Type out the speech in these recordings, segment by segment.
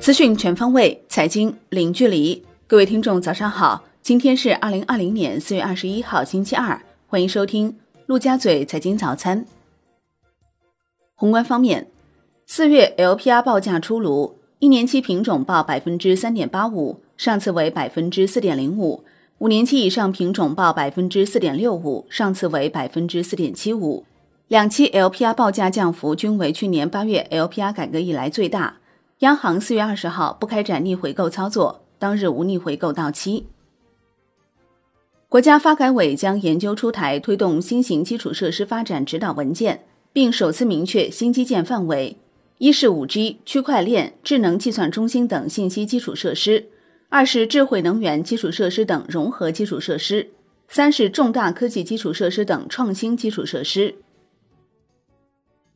资讯全方位，财经零距离。各位听众，早上好！今天是二零二零年四月二十一号，星期二。欢迎收听陆家嘴财经早餐。宏观方面，四月 LPR 报价出炉，一年期品种报百分之三点八五，上次为百分之四点零五；五年期以上品种报百分之四点六五，上次为百分之四点七五。两期 LPR 报价降幅均为去年八月 LPR 改革以来最大。央行四月二十号不开展逆回购操作，当日无逆回购到期。国家发改委将研究出台推动新型基础设施发展指导文件，并首次明确新基建范围：一是五 G、区块链、智能计算中心等信息基础设施；二是智慧能源基础设施等融合基础设施；三是重大科技基础设施等创新基础设施。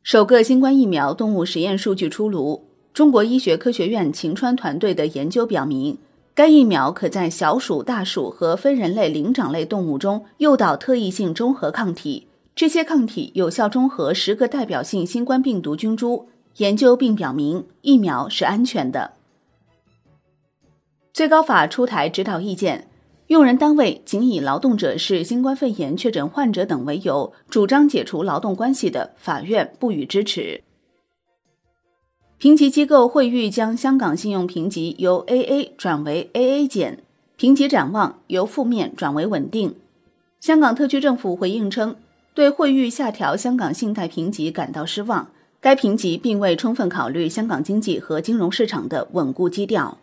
首个新冠疫苗动物实验数据出炉。中国医学科学院晴川团队的研究表明，该疫苗可在小鼠、大鼠和非人类灵长类动物中诱导特异性中和抗体，这些抗体有效中和十个代表性新冠病毒菌株。研究并表明，疫苗是安全的。最高法出台指导意见，用人单位仅以劳动者是新冠肺炎确诊患者等为由，主张解除劳动关系的，法院不予支持。评级机构惠誉将香港信用评级由 AA 转为 AA 减，评级展望由负面转为稳定。香港特区政府回应称，对惠誉下调香港信贷评级感到失望，该评级并未充分考虑香港经济和金融市场的稳固基调。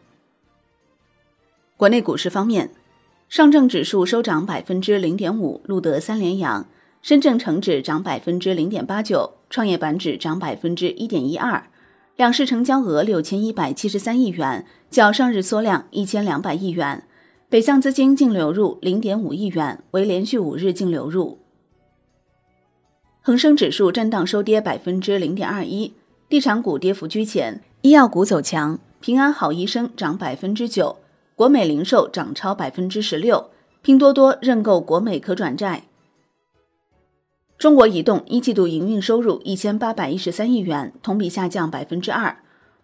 国内股市方面，上证指数收涨百分之零点五，录得三连阳；深证成指涨百分之零点八九，创业板指涨百分之一点一二。两市成交额六千一百七十三亿元，较上日缩量一千两百亿元。北向资金净流入零点五亿元，为连续五日净流入。恒生指数震荡收跌百分之零点二一，地产股跌幅居前，医药股走强，平安好医生涨百分之九，国美零售涨超百分之十六，拼多多认购国美可转债。中国移动一季度营运收入一千八百一十三亿元，同比下降百分之二，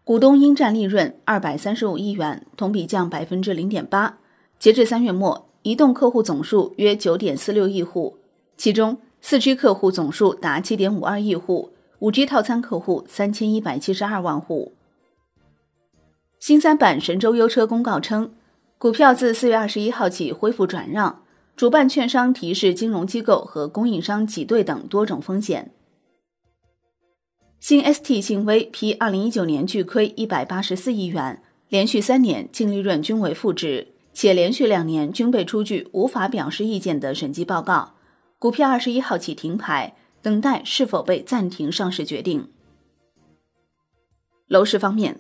股东应占利润二百三十五亿元，同比降百分之零点八。截至三月末，移动客户总数约九点四六亿户，其中四 G 客户总数达七点五二亿户，五 G 套餐客户三千一百七十二万户。新三板神州优车公告称，股票自四月二十一号起恢复转让。主办券商提示金融机构和供应商挤兑等多种风险。新 ST 信威批二零一九年巨亏一百八十四亿元，连续三年净利润均为负值，且连续两年均被出具无法表示意见的审计报告。股票二十一号起停牌，等待是否被暂停上市决定。楼市方面，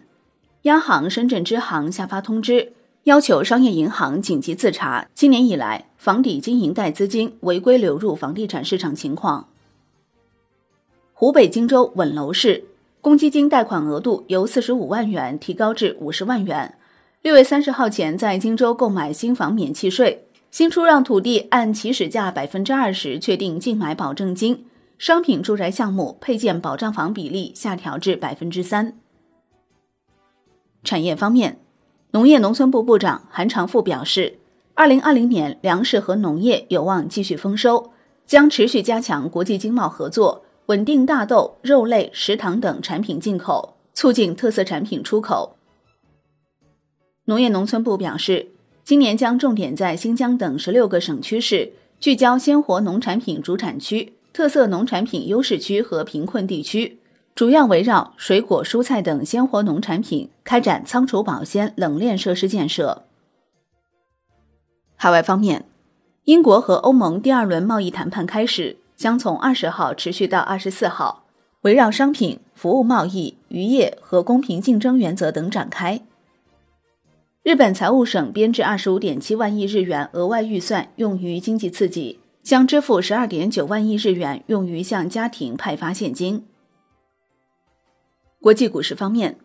央行深圳支行下发通知。要求商业银行紧急自查今年以来房抵经营贷资金违规流入房地产市场情况。湖北荆州稳楼市公积金贷款额度由四十五万元提高至五十万元。六月三十号前在荆州购买新房免契税。新出让土地按起始价百分之二十确定竞买保证金。商品住宅项目配件保障房比例下调至百分之三。产业方面。农业农村部部长韩长赋表示，二零二零年粮食和农业有望继续丰收，将持续加强国际经贸合作，稳定大豆、肉类、食糖等产品进口，促进特色产品出口。农业农村部表示，今年将重点在新疆等十六个省区市聚焦鲜活农产品主产区、特色农产品优势区和贫困地区。主要围绕水果、蔬菜等鲜活农产品开展仓储保鲜、冷链设施建设。海外方面，英国和欧盟第二轮贸易谈判开始，将从二十号持续到二十四号，围绕商品、服务贸易、渔业和公平竞争原则等展开。日本财务省编制二十五点七万亿日元额外预算用于经济刺激，将支付十二点九万亿日元用于向家庭派发现金。国际股市方面，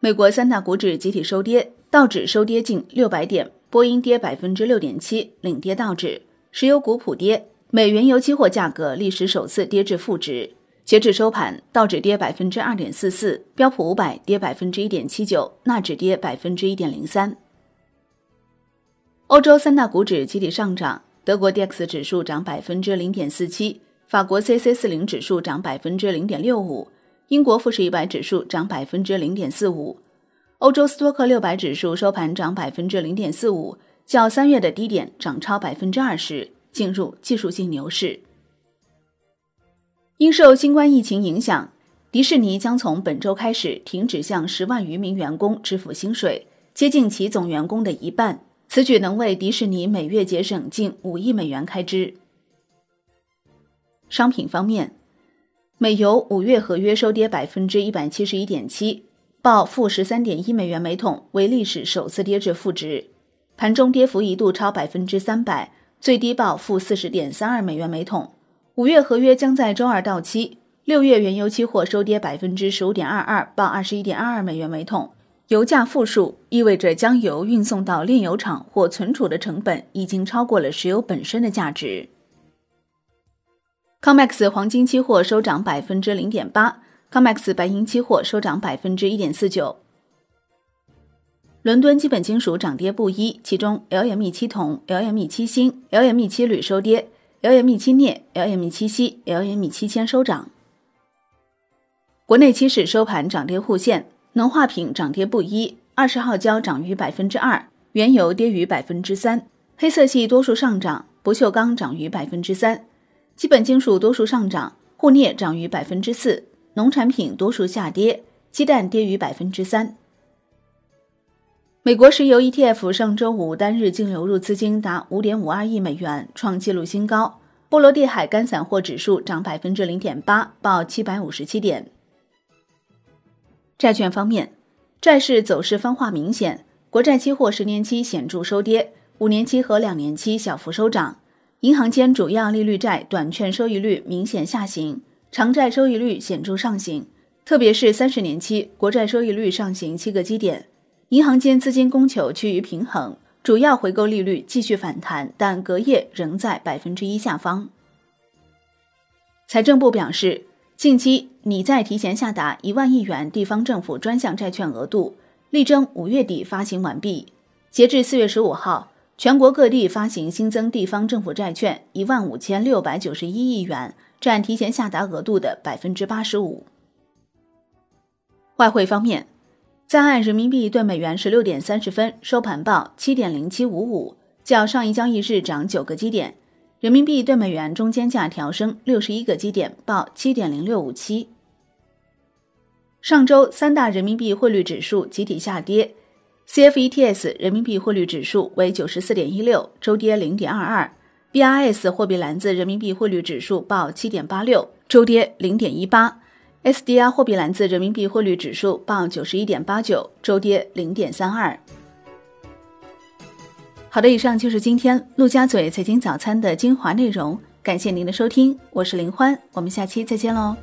美国三大股指集体收跌，道指收跌近六百点，波音跌百分之六点七，领跌道指。石油股普跌，美原油期货价格历史首次跌至负值。截至收盘，道指跌百分之二点四四，标普五百跌百分之一点七九，纳指跌百分之一点零三。欧洲三大股指集体上涨，德国 D X 指数涨百分之零点四七，法国 C C 四零指数涨百分之零点六五，英国富时一百指数涨百分之零点四五。欧洲斯托克六百指数收盘涨百分之零点四五，较三月的低点涨超百分之二十，进入技术性牛市。因受新冠疫情影响，迪士尼将从本周开始停止向十万余名员工支付薪水，接近其总员工的一半。此举能为迪士尼每月节省近五亿美元开支。商品方面，美油五月合约收跌百分之一百七十一点七，报负十三点一美元每桶，为历史首次跌至负值。盘中跌幅一度超百分之三百，最低报负四十点三二美元每桶。五月合约将在周二到期。六月原油期货收跌百分之十五点二二，报二十一点二二美元每桶。油价负数意味着将油运送到炼油厂或存储的成本已经超过了石油本身的价值。COMEX 黄金期货收涨百分之零点八，COMEX 白银期货收涨百分之一点四九。伦敦基本金属涨跌不一，其中 LME 七铜、LME 七锌、LME 七铝收跌。LME 七镍、LME 七锡、LME 七铅收涨。国内期市收盘涨跌互现，农化品涨跌不一，二十号胶涨逾百分之二，原油跌逾百分之三，黑色系多数上涨，不锈钢涨逾百分之三，基本金属多数上涨，沪镍涨逾百分之四，农产品多数下跌，鸡蛋跌逾百分之三。美国石油 ETF 上周五单日净流入资金达五点五二亿美元，创纪录新高。波罗的海干散货指数涨百分之零点八，报七百五十七点。债券方面，债市走势分化明显，国债期货十年期显著收跌，五年期和两年期小幅收涨。银行间主要利率债短券收益率明显下行，长债收益率显著上行，特别是三十年期国债收益率上行七个基点。银行间资金供求趋于平衡，主要回购利率继续反弹，但隔夜仍在百分之一下方。财政部表示，近期拟再提前下达一万亿元地方政府专项债券额度，力争五月底发行完毕。截至四月十五号，全国各地发行新增地方政府债券一万五千六百九十一亿元，占提前下达额度的百分之八十五。外汇方面。在岸人民币兑美元十六点三十分收盘报七点零七五五，较上一交易日涨九个基点。人民币兑美元中间价调升六十一个基点，报七点零六五七。上周三大人民币汇率指数集体下跌，CFETS 人民币汇率指数为九十四点一六，周跌零点二二；BRS 货币篮子人民币汇率指数报七点八六，周跌零点一八。SDR 货币篮子人民币汇率指数报九十一点八九，周跌零点三二。好的，以上就是今天陆家嘴财经早餐的精华内容，感谢您的收听，我是林欢，我们下期再见喽。